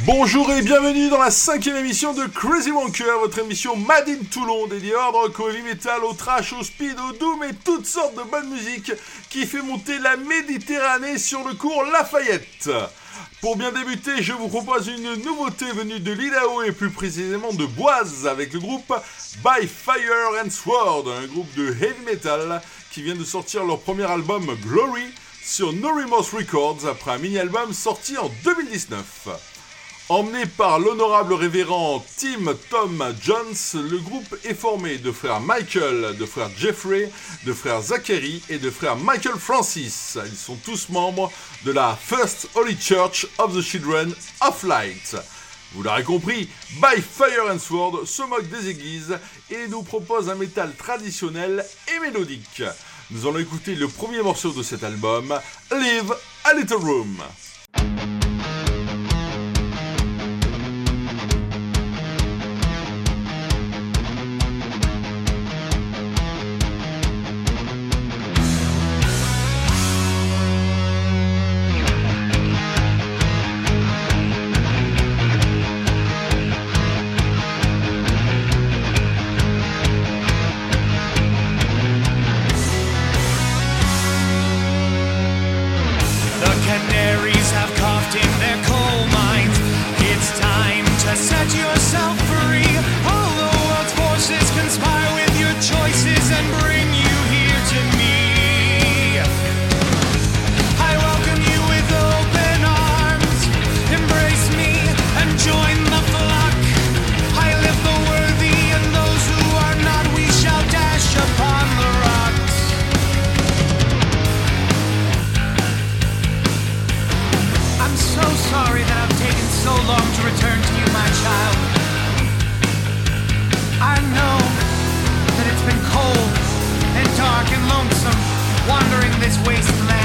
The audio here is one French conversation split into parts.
Bonjour et bienvenue dans la cinquième émission de Crazy Wonker, votre émission Made in Toulon, dédiée hard rock, au heavy metal, au trash, au speed, au doom et toutes sortes de bonnes musiques qui fait monter la Méditerranée sur le cours Lafayette. Pour bien débuter, je vous propose une nouveauté venue de l'Idaho et plus précisément de Boise avec le groupe By Fire and Sword, un groupe de heavy metal qui vient de sortir leur premier album Glory sur No Remorse Records après un mini-album sorti en 2019. Emmené par l'honorable révérend Tim Tom Jones, le groupe est formé de frères Michael, de frères Jeffrey, de frères Zachary et de frères Michael Francis. Ils sont tous membres de la First Holy Church of the Children of Light. Vous l'aurez compris, By Fire and Sword se moque des églises et nous propose un métal traditionnel et mélodique. Nous allons écouter le premier morceau de cet album, Live a Little Room. And we'll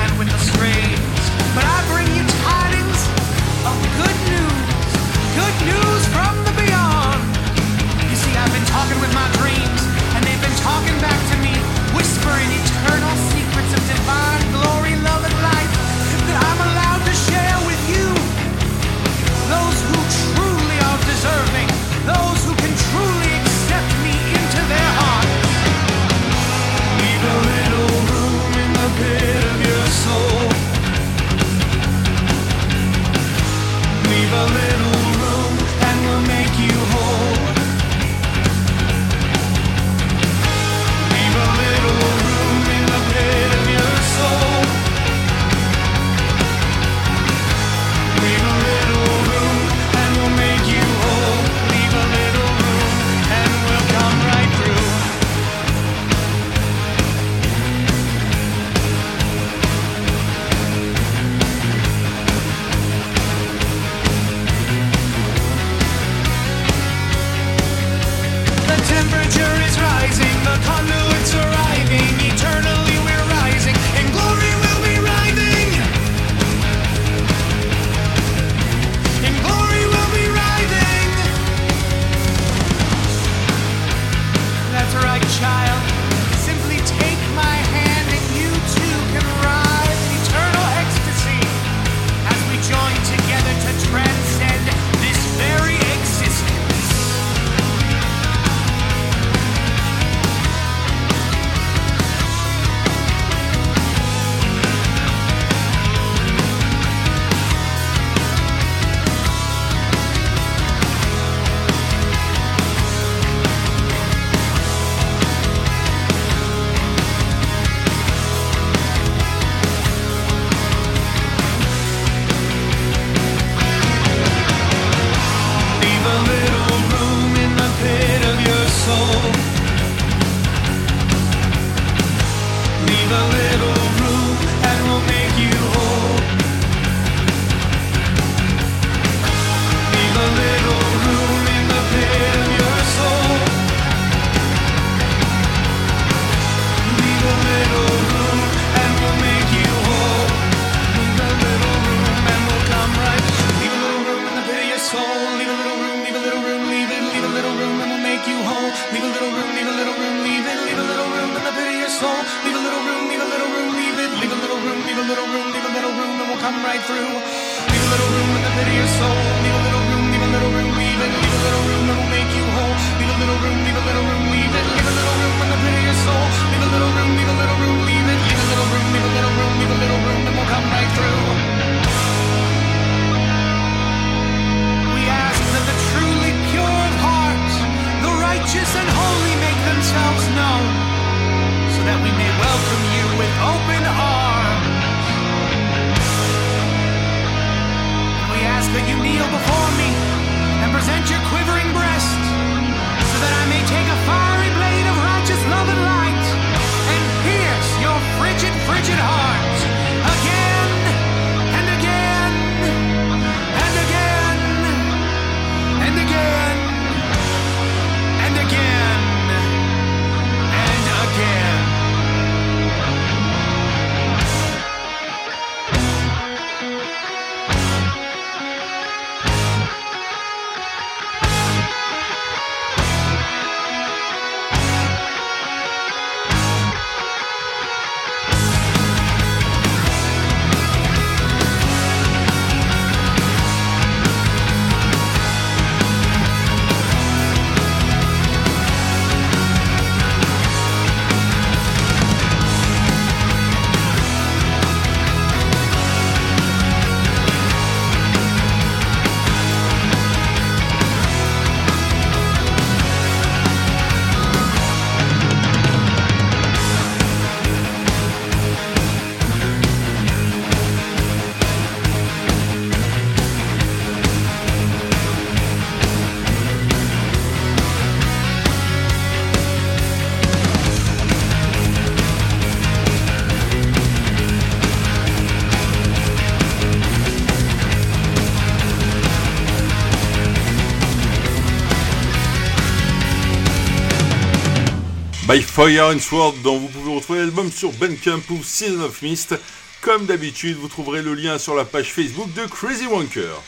Fire and Sword dont vous pouvez retrouver l'album sur Bandcamp ou Season of Mist. Comme d'habitude, vous trouverez le lien sur la page Facebook de Crazy Wanker.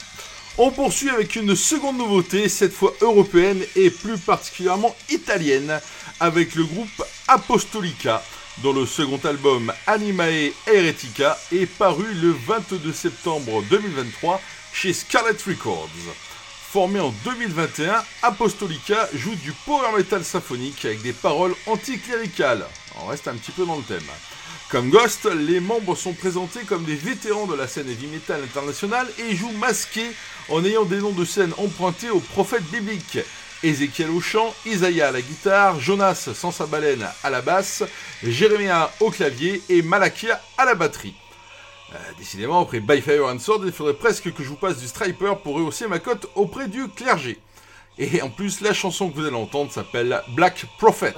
On poursuit avec une seconde nouveauté, cette fois européenne et plus particulièrement italienne, avec le groupe Apostolica, dont le second album Animae Heretica est paru le 22 septembre 2023 chez Scarlet Records. Formé en 2021, Apostolica joue du power metal symphonique avec des paroles anticléricales. On reste un petit peu dans le thème. Comme Ghost, les membres sont présentés comme des vétérans de la scène heavy metal internationale et jouent masqués en ayant des noms de scène empruntés aux prophètes bibliques. Ézéchiel au chant, Isaïa à la guitare, Jonas sans sa baleine à la basse, Jérémia au clavier et Malakia à la batterie. Euh, décidément, après By Fire and Sword, il faudrait presque que je vous passe du Striper pour rehausser ma cote auprès du clergé. Et en plus, la chanson que vous allez entendre s'appelle Black Prophet.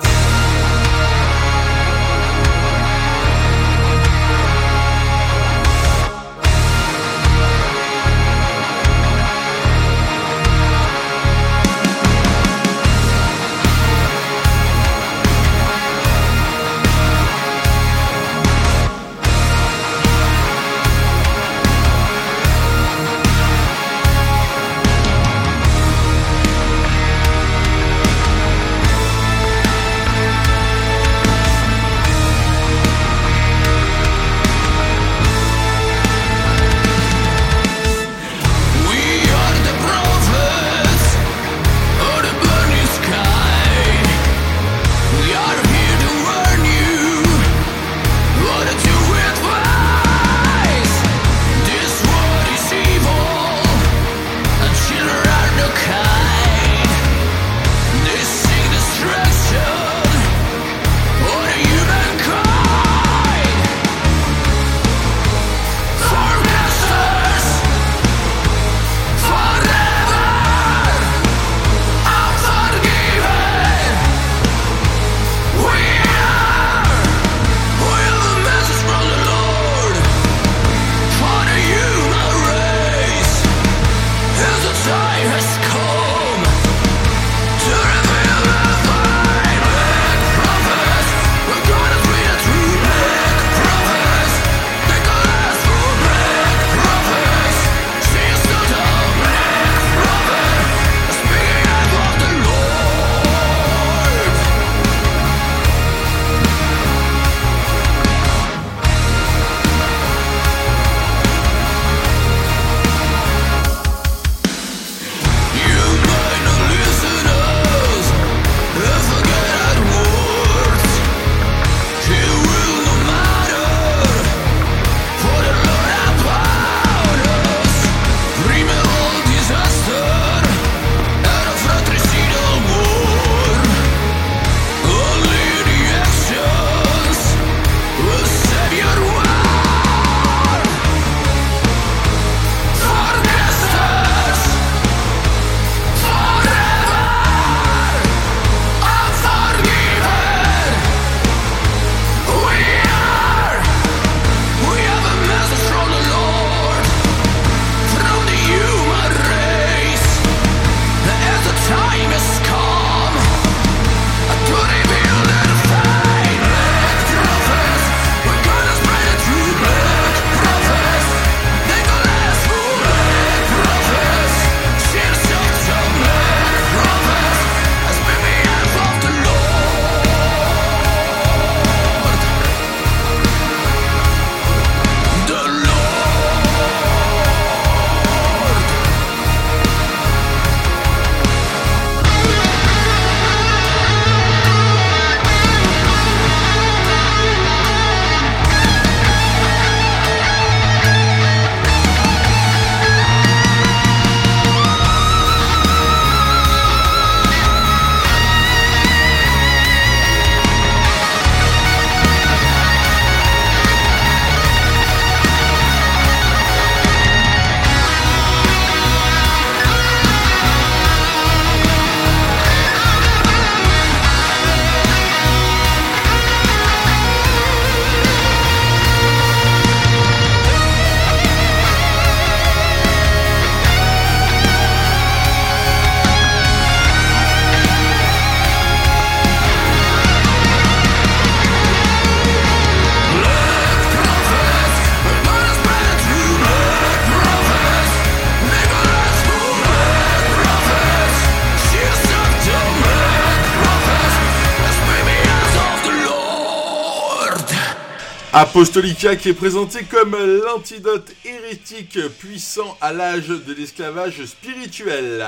Apostolica qui est présenté comme l'antidote hérétique puissant à l'âge de l'esclavage spirituel.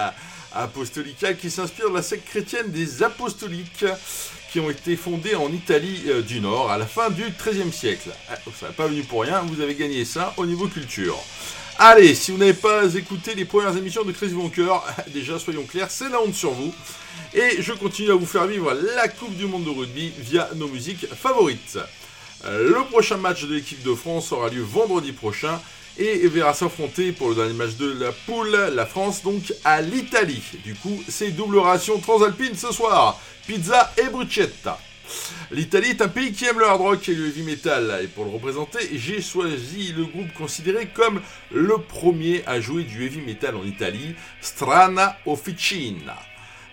Apostolica qui s'inspire de la secte chrétienne des apostoliques qui ont été fondés en Italie euh, du Nord à la fin du XIIIe siècle. Ah, ça n'est pas venu pour rien, vous avez gagné ça au niveau culture. Allez, si vous n'avez pas écouté les premières émissions de Crazy Wonker, déjà soyons clairs, c'est la honte sur vous. Et je continue à vous faire vivre la Coupe du Monde de rugby via nos musiques favorites. Le prochain match de l'équipe de France aura lieu vendredi prochain et verra s'affronter pour le dernier match de la poule, la France donc à l'Italie. Du coup, c'est double ration transalpine ce soir, pizza et bruschetta. L'Italie est un pays qui aime le hard rock et le heavy metal, et pour le représenter, j'ai choisi le groupe considéré comme le premier à jouer du heavy metal en Italie, Strana Officina.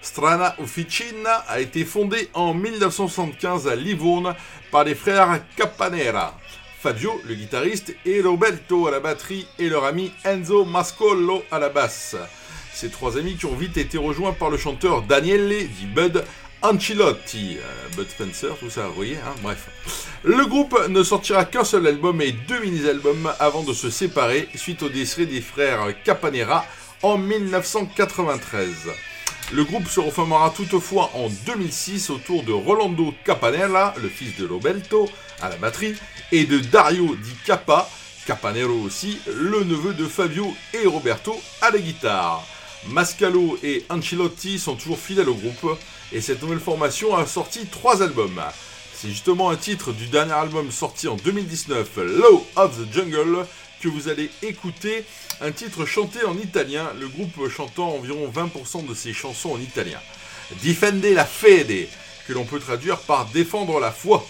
Strana Officina a été fondée en 1975 à Livourne par les frères Capanera. Fabio, le guitariste, et Roberto à la batterie, et leur ami Enzo Mascolo à la basse. Ces trois amis qui ont vite été rejoints par le chanteur Daniele di Bud Ancelotti, euh, Bud Spencer, tout ça, vous voyez, hein, bref. Le groupe ne sortira qu'un seul album et deux mini-albums avant de se séparer suite au décès des frères Capanera en 1993. Le groupe se reformera toutefois en 2006 autour de Rolando Capanella, le fils de Roberto, à la batterie, et de Dario Di Capa, Capanero aussi, le neveu de Fabio et Roberto à la guitare. Mascalo et Ancelotti sont toujours fidèles au groupe, et cette nouvelle formation a sorti trois albums. C'est justement un titre du dernier album sorti en 2019, Low of the Jungle, que vous allez écouter un titre chanté en italien, le groupe chantant environ 20% de ses chansons en italien. Difende la fede, que l'on peut traduire par défendre la foi.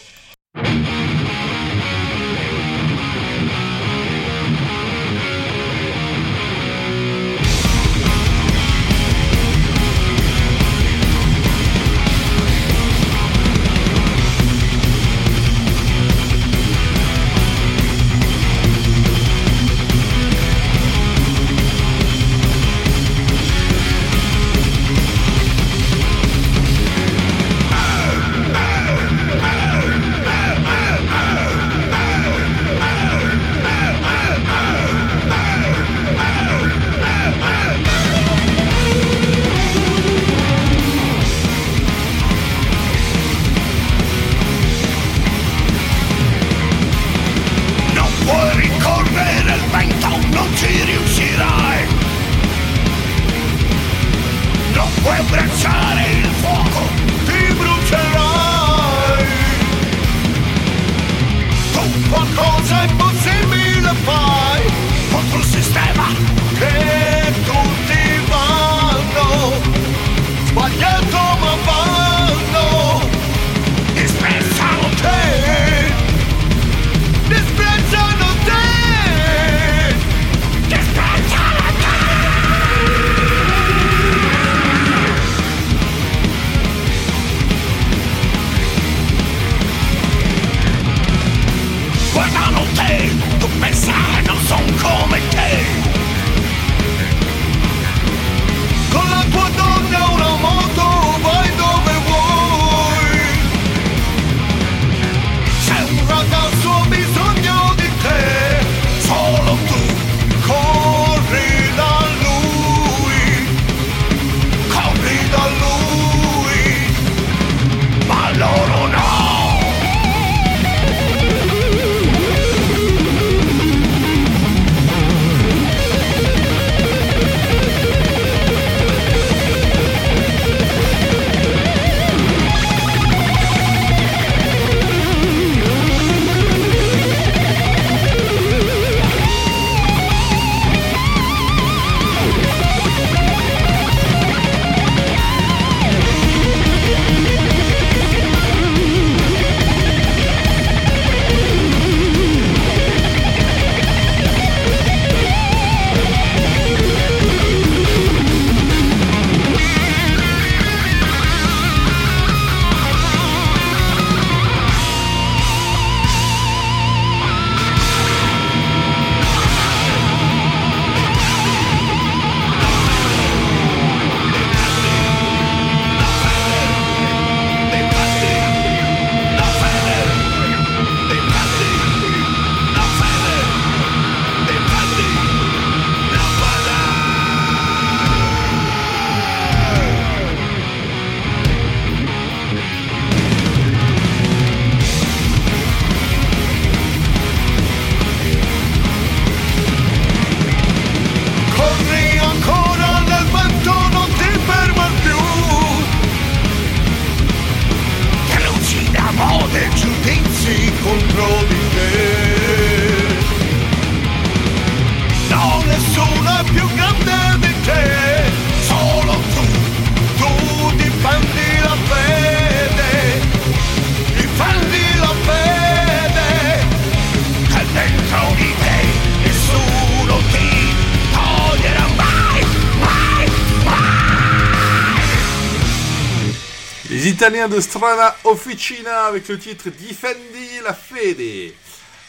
Les Italiens de Strana Officina avec le titre Difendi la Fede.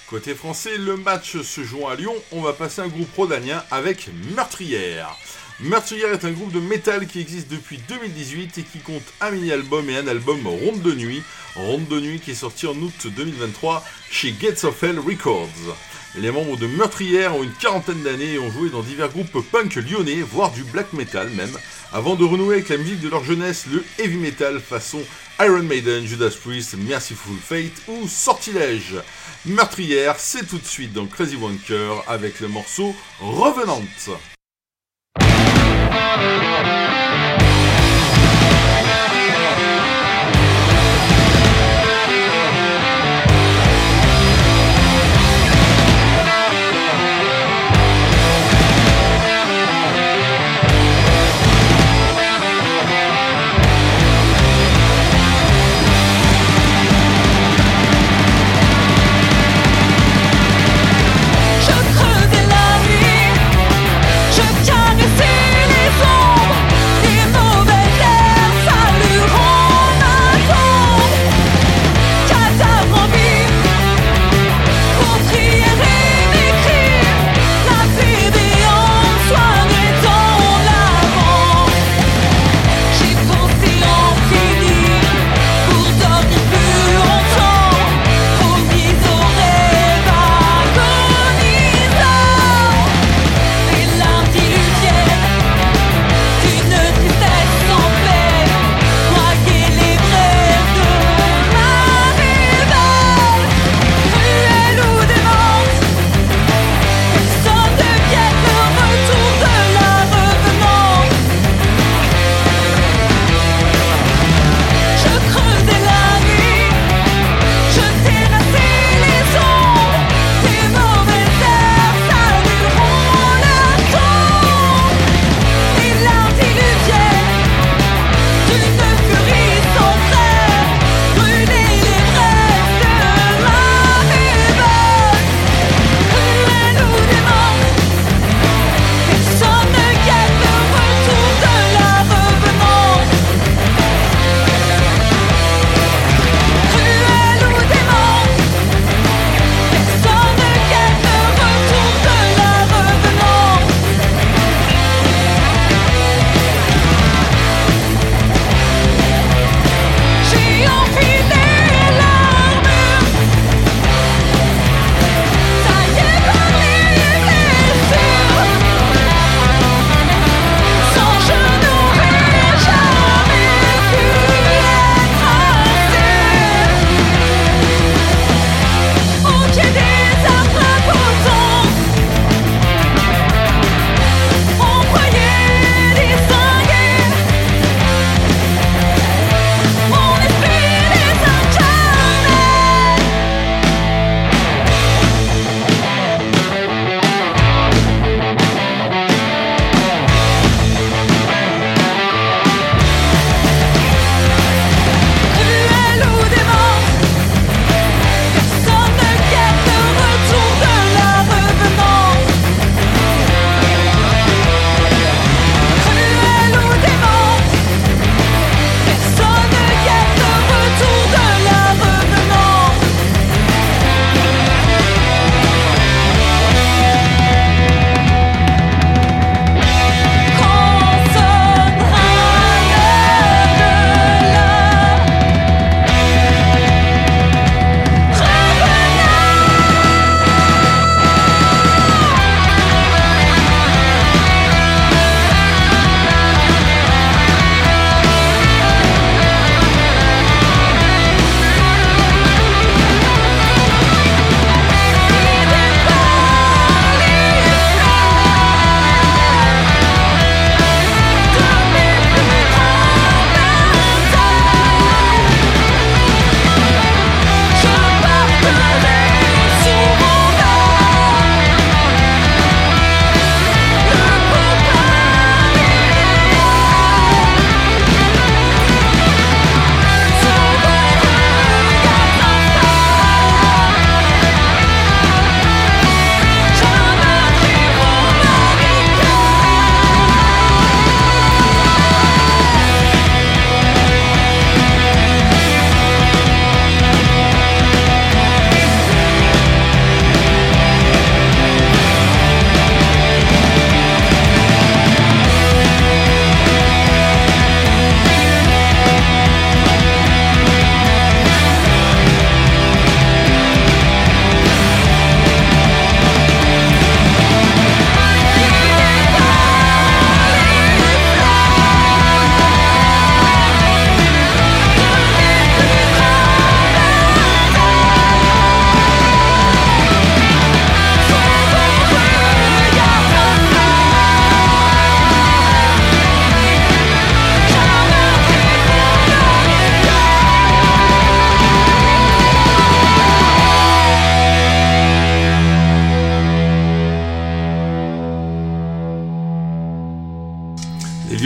Côté français, le match se joue à Lyon. On va passer un groupe rodanien avec Meurtrière. Meurtrière est un groupe de métal qui existe depuis 2018 et qui compte un mini-album et un album Ronde de Nuit. Ronde de Nuit qui est sorti en août 2023 chez Gates of Hell Records. Les membres de Meurtrière ont une quarantaine d'années et ont joué dans divers groupes punk lyonnais, voire du black metal même, avant de renouer avec la musique de leur jeunesse, le heavy metal façon Iron Maiden, Judas Priest, Merciful Fate ou Sortilège. Meurtrière, c'est tout de suite dans Crazy Wanker avec le morceau Revenante.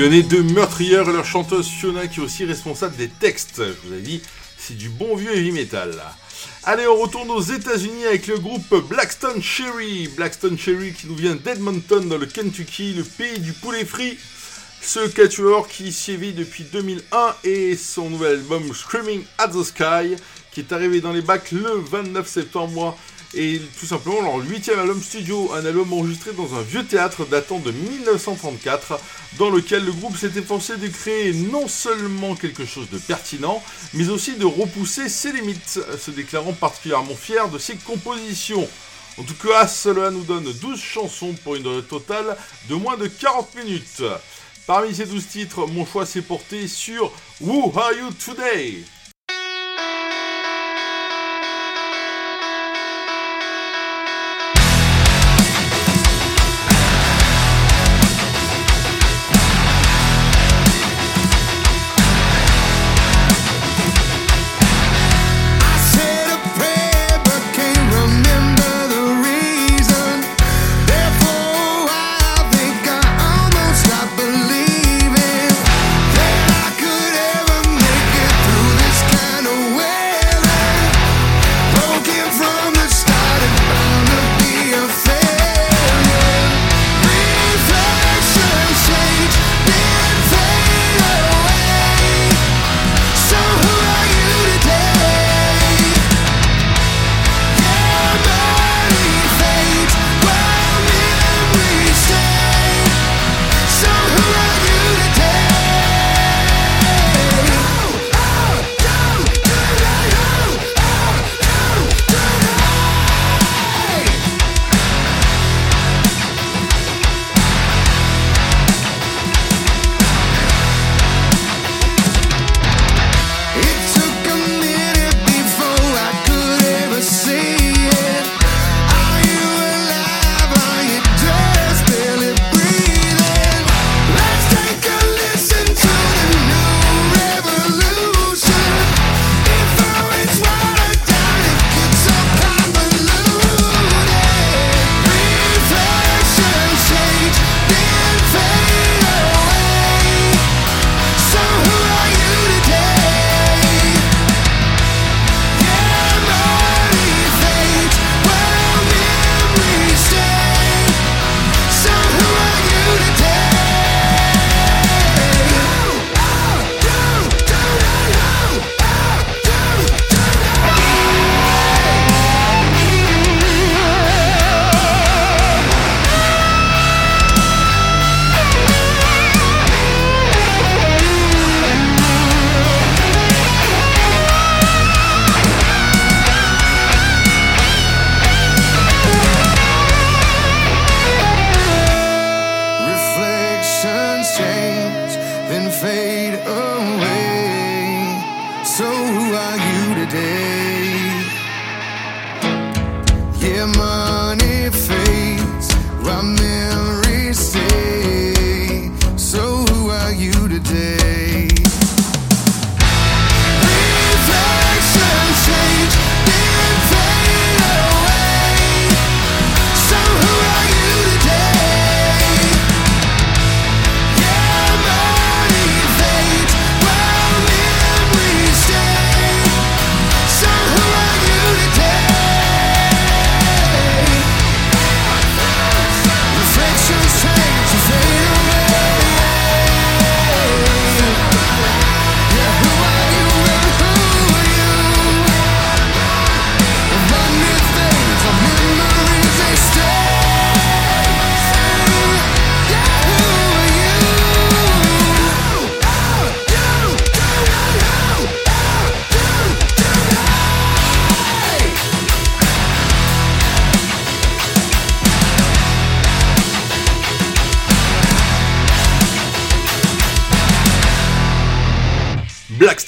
Lyonnais de meurtrières et leur chanteuse Fiona qui est aussi responsable des textes. Je vous ai dit, c'est du bon vieux heavy metal. Allez, on retourne aux États-Unis avec le groupe Blackstone Cherry. Blackstone Cherry qui nous vient d'Edmonton dans le Kentucky, le pays du poulet frit. Ce quatuor qui sévit depuis 2001 et son nouvel album Screaming at the Sky qui est arrivé dans les bacs le 29 septembre et tout simplement leur huitième album studio, un album enregistré dans un vieux théâtre datant de 1934, dans lequel le groupe s'est efforcé de créer non seulement quelque chose de pertinent, mais aussi de repousser ses limites, se déclarant particulièrement fier de ses compositions. En tout cas, cela nous donne 12 chansons pour une durée totale de moins de 40 minutes. Parmi ces 12 titres, mon choix s'est porté sur Who Are You Today?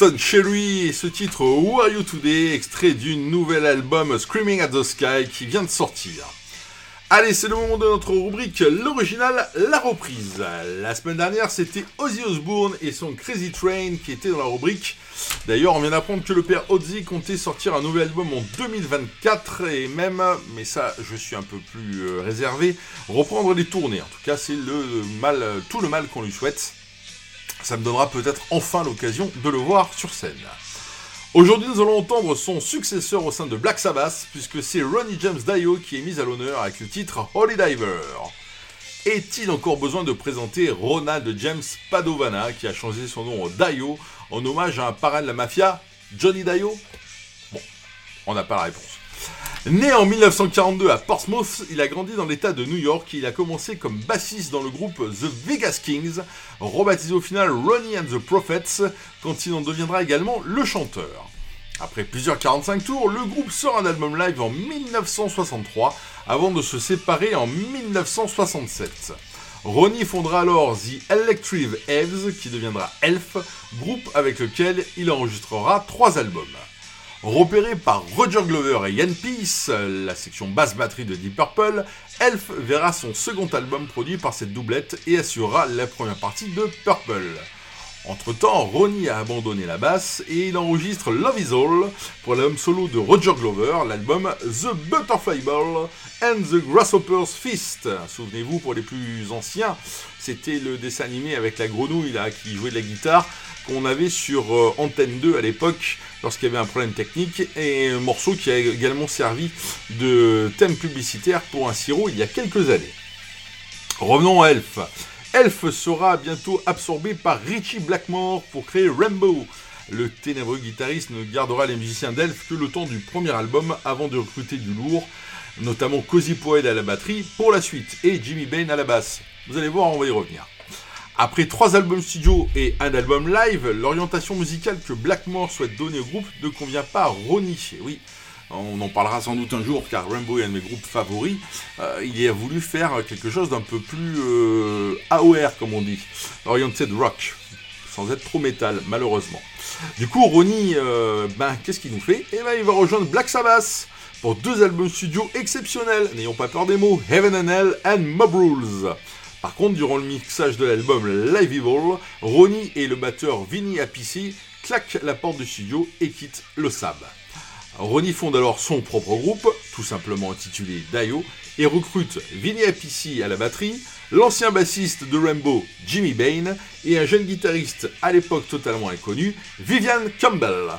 Blackstone Cherry ce titre Who Are You Today, extrait du nouvel album Screaming at the Sky qui vient de sortir. Allez, c'est le moment de notre rubrique l'original, la reprise. La semaine dernière, c'était Ozzy Osbourne et son Crazy Train qui était dans la rubrique. D'ailleurs, on vient d'apprendre que le père Ozzy comptait sortir un nouvel album en 2024 et même, mais ça, je suis un peu plus euh, réservé, reprendre les tournées. En tout cas, c'est le mal, tout le mal qu'on lui souhaite. Ça me donnera peut-être enfin l'occasion de le voir sur scène. Aujourd'hui, nous allons entendre son successeur au sein de Black Sabbath, puisque c'est Ronnie James Dio qui est mis à l'honneur avec le titre Holy Diver. Est-il encore besoin de présenter Ronald James Padovana, qui a changé son nom en Dio en hommage à un parrain de la mafia, Johnny Dio? Bon, on n'a pas la réponse. Né en 1942 à Portsmouth, il a grandi dans l'état de New York et il a commencé comme bassiste dans le groupe The Vegas Kings, rebaptisé au final Ronnie and the Prophets, quand il en deviendra également le chanteur. Après plusieurs 45 tours, le groupe sort un album live en 1963 avant de se séparer en 1967. Ronnie fondera alors The Electric Elves, qui deviendra Elf, groupe avec lequel il enregistrera trois albums. Repéré par Roger Glover et Ian Peace, la section basse batterie de Deep Purple, Elf verra son second album produit par cette doublette et assurera la première partie de Purple. Entre-temps, Ronnie a abandonné la basse et il enregistre Love Is All pour l'album solo de Roger Glover, l'album The Butterfly Ball and the Grasshopper's Fist. Souvenez-vous, pour les plus anciens, c'était le dessin animé avec la grenouille qui jouait de la guitare qu'on avait sur euh, Antenne 2 à l'époque lorsqu'il y avait un problème technique et un morceau qui a également servi de thème publicitaire pour un sirop il y a quelques années. Revenons à Elf. Elf sera bientôt absorbé par Richie Blackmore pour créer Rainbow. Le ténébreux guitariste ne gardera les musiciens d'Elf que le temps du premier album avant de recruter du lourd, notamment Cozy Poed à la batterie pour la suite et Jimmy Bain à la basse. Vous allez voir, on va y revenir. Après trois albums studio et un album live, l'orientation musicale que Blackmore souhaite donner au groupe ne convient pas à Ronnie. Oui, on en parlera sans doute un jour car Rainbow est un de mes groupes favoris. Euh, il a voulu faire quelque chose d'un peu plus euh, AOR comme on dit, oriented rock, sans être trop métal malheureusement. Du coup, Ronnie, euh, ben, qu'est-ce qu'il nous fait? Eh ben, il va rejoindre Black Sabbath pour deux albums studio exceptionnels. N'ayons pas peur des mots, Heaven and Hell and Mob Rules. Par contre, durant le mixage de l'album Live Evil, Ronnie et le batteur Vinny Appice claquent la porte du studio et quittent le SAB. Ronnie fonde alors son propre groupe, tout simplement intitulé Dio, et recrute Vinny Appice à la batterie, l'ancien bassiste de Rainbow Jimmy Bain et un jeune guitariste à l'époque totalement inconnu, Vivian Campbell.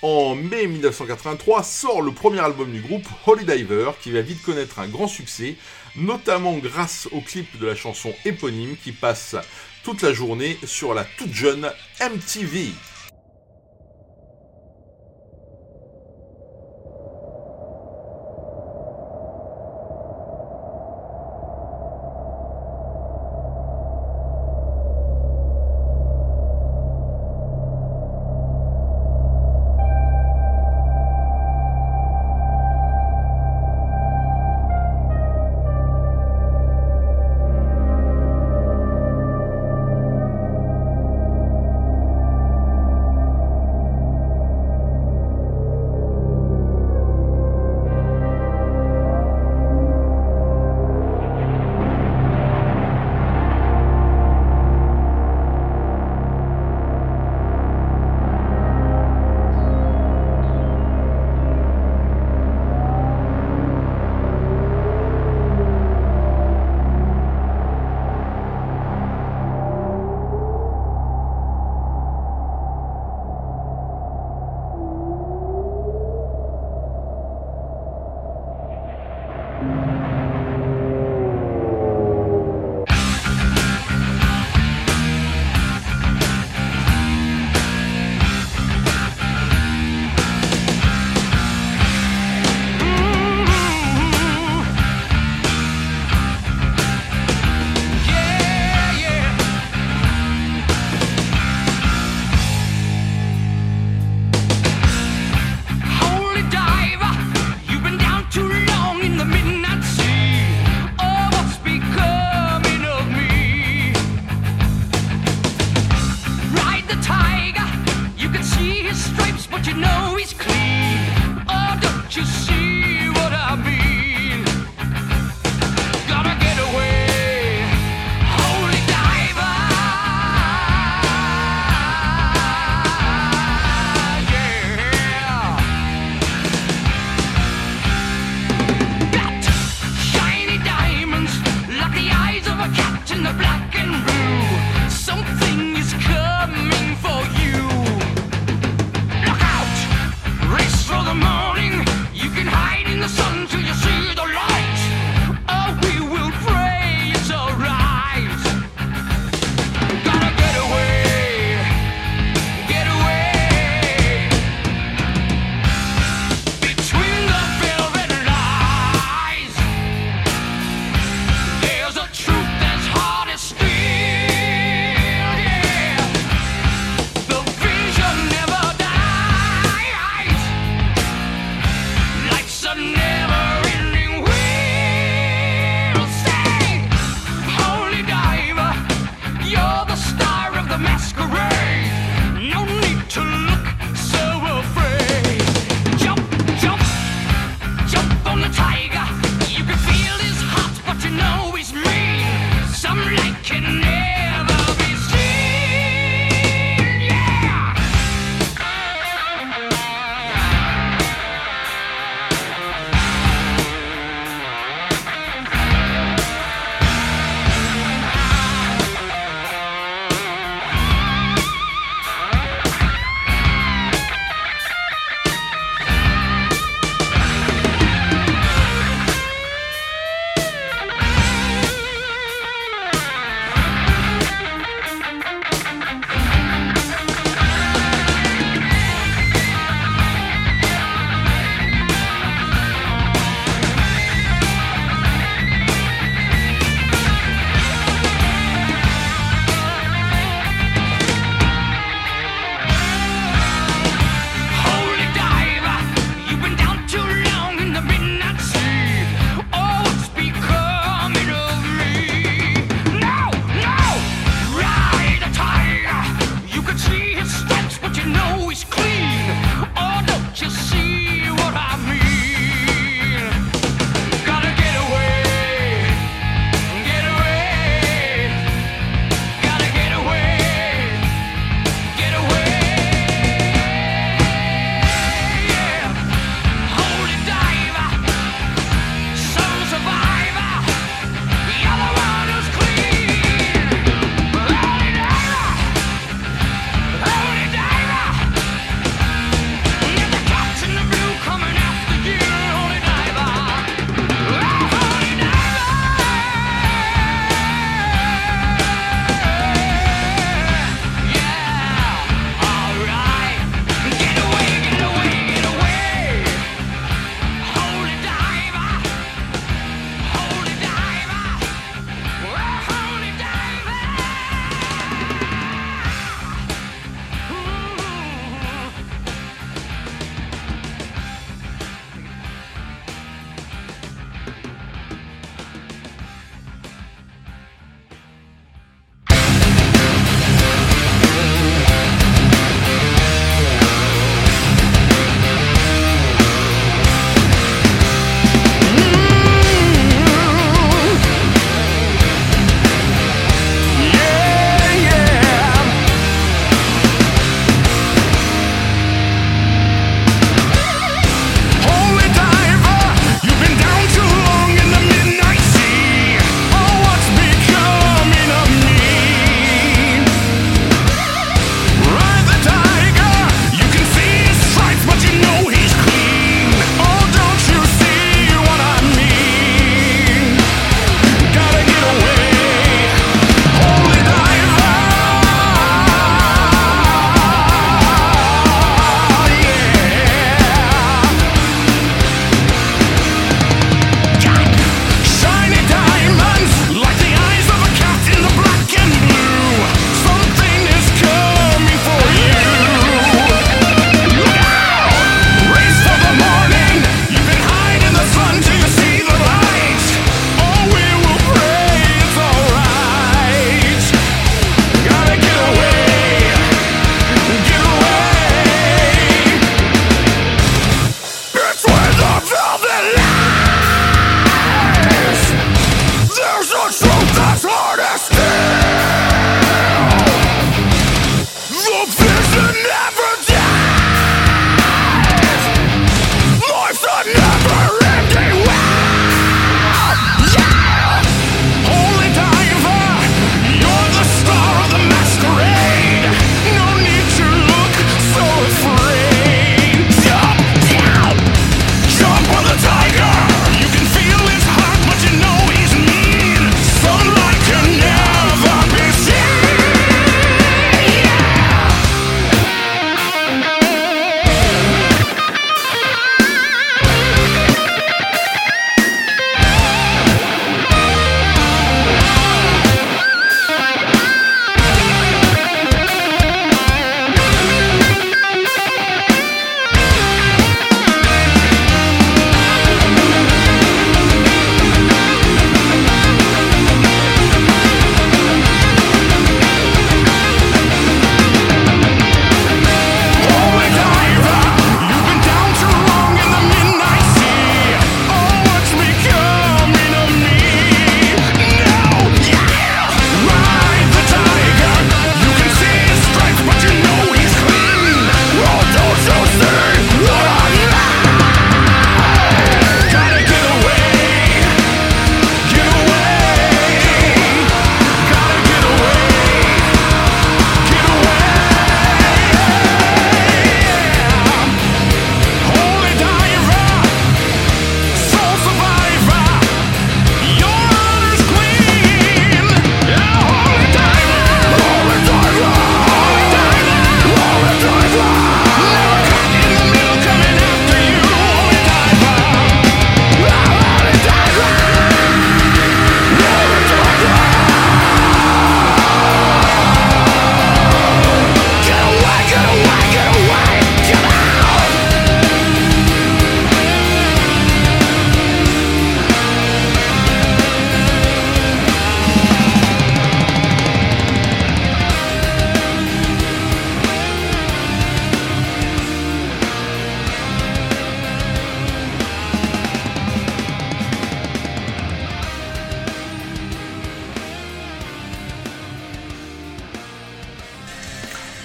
En mai 1983 sort le premier album du groupe, Holy Diver, qui va vite connaître un grand succès, notamment grâce au clip de la chanson éponyme qui passe toute la journée sur la toute jeune MTV.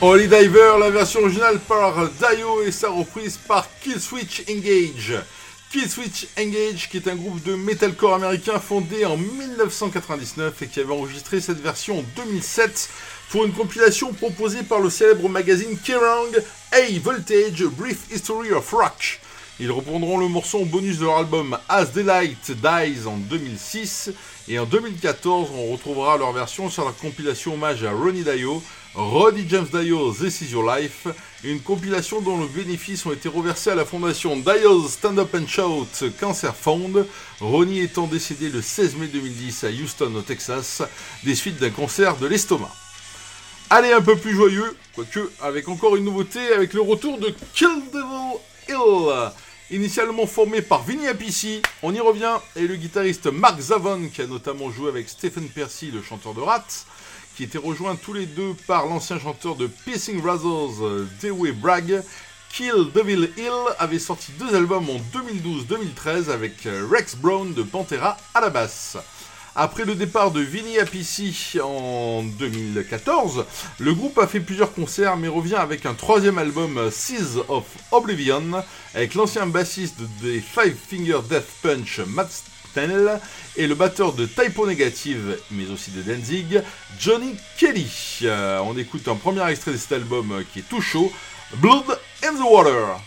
Holy Diver, la version originale par Dio et sa reprise par Killswitch Engage. Killswitch Engage, qui est un groupe de metalcore américain fondé en 1999 et qui avait enregistré cette version en 2007 pour une compilation proposée par le célèbre magazine Kerrang! A Voltage Brief History of Rock. Ils reprendront le morceau en bonus de leur album As the Light Dies en 2006 et en 2014 on retrouvera leur version sur la compilation hommage à Ronnie Dio Roddy James Dio, This Is Your Life, une compilation dont les bénéfices ont été reversés à la fondation Dio's Stand Up and Shout Cancer Fund, Ronnie étant décédé le 16 mai 2010 à Houston au Texas, des suites d'un cancer de l'estomac. Allez, un peu plus joyeux, quoique avec encore une nouveauté, avec le retour de Kill Devil Hill. Initialement formé par Vinny Appici, on y revient, et le guitariste Mark Zavon, qui a notamment joué avec Stephen Percy, le chanteur de Rat, qui étaient rejoints tous les deux par l'ancien chanteur de Pissing Brothers, Dewey Bragg. Kill Devil Hill avait sorti deux albums en 2012-2013 avec Rex Brown de Pantera à la basse. Après le départ de Vinny Appici en 2014, le groupe a fait plusieurs concerts mais revient avec un troisième album Seas of Oblivion avec l'ancien bassiste des Five Finger Death Punch Matt et le batteur de Typo Negative, mais aussi de Danzig, Johnny Kelly. Euh, on écoute un premier extrait de cet album euh, qui est tout chaud, Blood in the Water.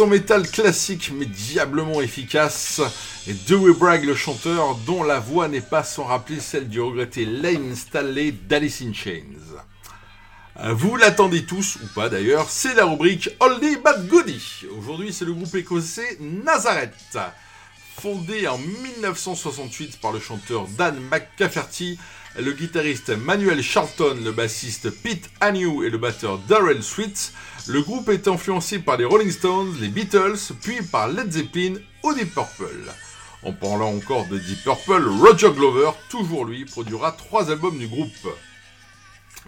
Son métal classique mais diablement efficace. Et Dewey Bragg, le chanteur, dont la voix n'est pas sans rappeler celle du regretté Lane Stanley d'Alice in Chains. Euh, vous l'attendez tous, ou pas d'ailleurs, c'est la rubrique Oldie But Goodie. Aujourd'hui, c'est le groupe écossais Nazareth. Fondé en 1968 par le chanteur Dan McCafferty, le guitariste Manuel Charlton, le bassiste Pete Agnew et le batteur Darrell Sweet, le groupe est influencé par les Rolling Stones, les Beatles, puis par Led Zeppelin ou Deep Purple. En parlant encore de Deep Purple, Roger Glover, toujours lui, produira trois albums du groupe.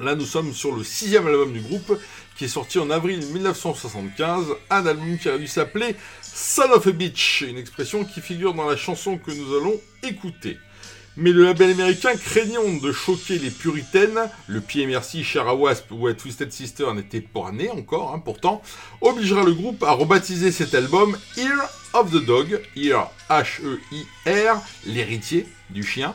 Là, nous sommes sur le sixième album du groupe, qui est sorti en avril 1975, un album qui a dû s'appeler Son of a Bitch, une expression qui figure dans la chanson que nous allons écouter. Mais le label américain, craignant de choquer les puritaines, le pied merci, cher à Wasp ou à Twisted Sister n'était pas né encore, hein, pourtant, obligera le groupe à rebaptiser cet album Ear of the Dog, Ear H-E-I-R, l'héritier du chien,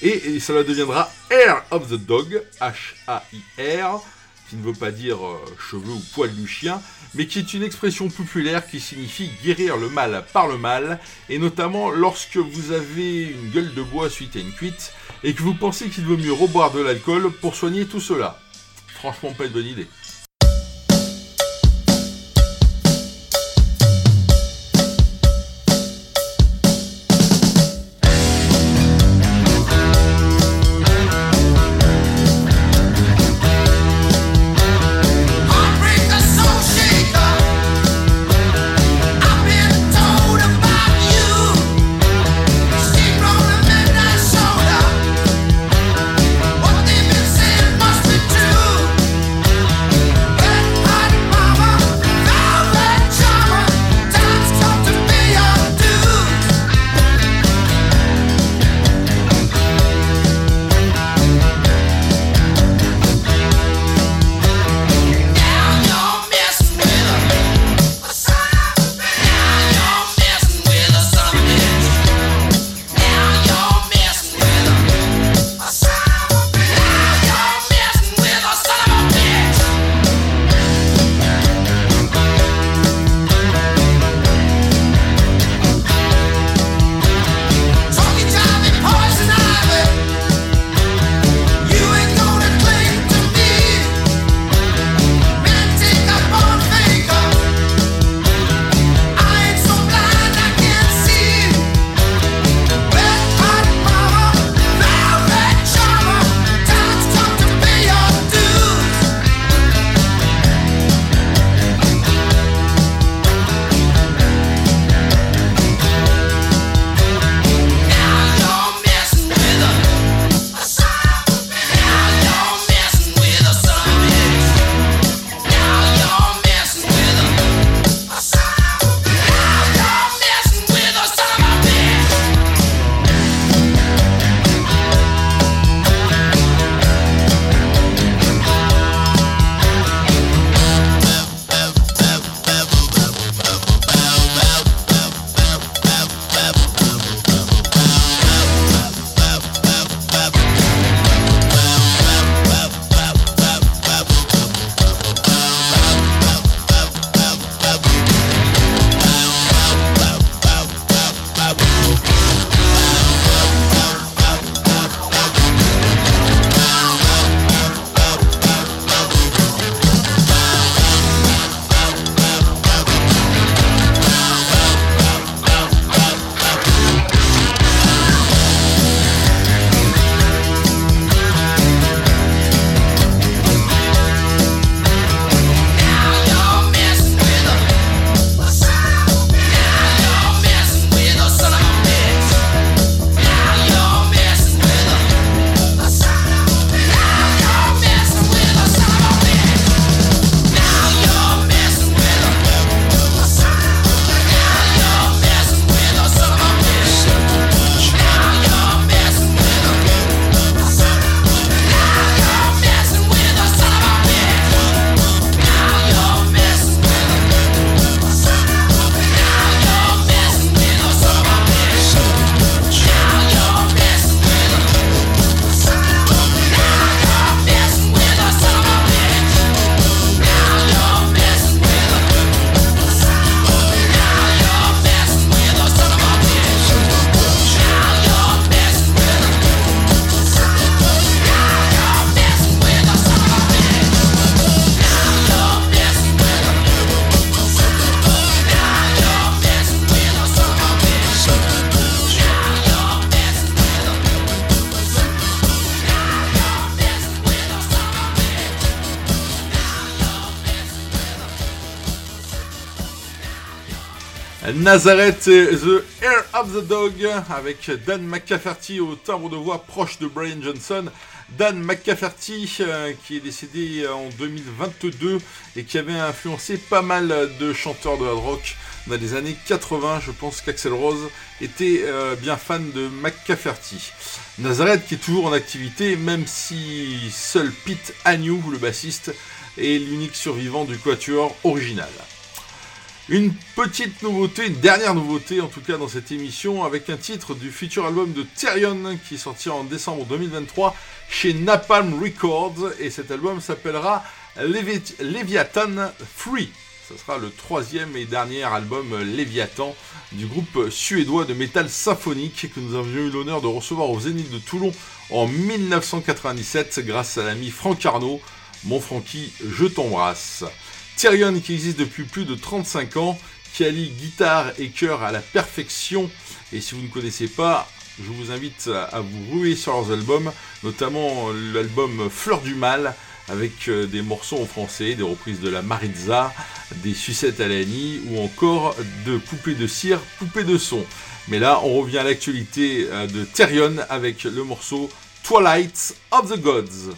et, cela deviendra Air of the Dog, H-A-I-R, qui ne veut pas dire euh, cheveux ou poil du chien, mais qui est une expression populaire qui signifie guérir le mal par le mal, et notamment lorsque vous avez une gueule de bois suite à une cuite, et que vous pensez qu'il vaut mieux reboire de l'alcool pour soigner tout cela. Franchement, pas une bonne idée. Nazareth et The Air of the Dog avec Dan McCafferty au timbre de voix proche de Brian Johnson. Dan McCafferty euh, qui est décédé en 2022 et qui avait influencé pas mal de chanteurs de hard rock dans les années 80. Je pense qu'Axel Rose était euh, bien fan de McCafferty. Nazareth qui est toujours en activité même si seul Pete Agnew, le bassiste, est l'unique survivant du quatuor original. Une petite nouveauté, une dernière nouveauté en tout cas dans cette émission, avec un titre du futur album de Therion qui sortira en décembre 2023 chez Napalm Records et cet album s'appellera Leviathan Free. Ce sera le troisième et dernier album Léviathan du groupe suédois de métal symphonique que nous avions eu l'honneur de recevoir au Zénith de Toulon en 1997 grâce à l'ami Franck Arnaud. Mon Francky, je t'embrasse. Tyrion qui existe depuis plus de 35 ans, qui allie guitare et chœur à la perfection. Et si vous ne connaissez pas, je vous invite à vous ruer sur leurs albums, notamment l'album Fleur du Mal, avec euh, des morceaux en français, des reprises de la Maritza, des sucettes à ou encore de poupées de cire, poupées de son. Mais là, on revient à l'actualité euh, de Therion avec le morceau Twilight of the Gods.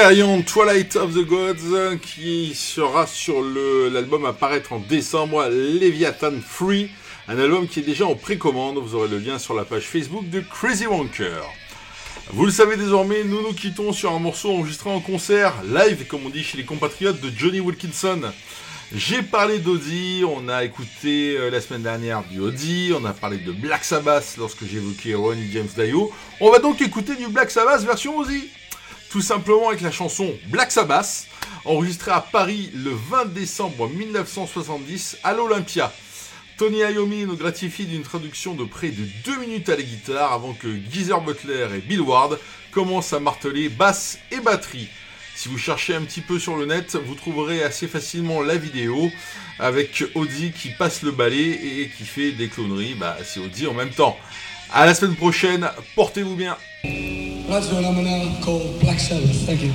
Therion Twilight of the Gods qui sera sur l'album à paraître en décembre, Leviathan Free, un album qui est déjà en précommande. Vous aurez le lien sur la page Facebook de Crazy Wanker. Vous le savez désormais, nous nous quittons sur un morceau enregistré en concert, live comme on dit chez les compatriotes de Johnny Wilkinson. J'ai parlé d'Audi, on a écouté euh, la semaine dernière du Audi, on a parlé de Black Sabbath lorsque j'évoquais Ronnie James Dio. On va donc écouter du Black Sabbath version Audi. Tout simplement avec la chanson Black Sabbath, enregistrée à Paris le 20 décembre 1970 à l'Olympia. Tony Iommi nous gratifie d'une traduction de près de 2 minutes à la guitare avant que Geezer Butler et Bill Ward commencent à marteler basse et batterie. Si vous cherchez un petit peu sur le net, vous trouverez assez facilement la vidéo avec Audi qui passe le balai et qui fait des cloneries. Bah, c'est Audi en même temps. À la semaine prochaine, portez-vous bien. That's what I'm going to call Black Sabbath. Thank you.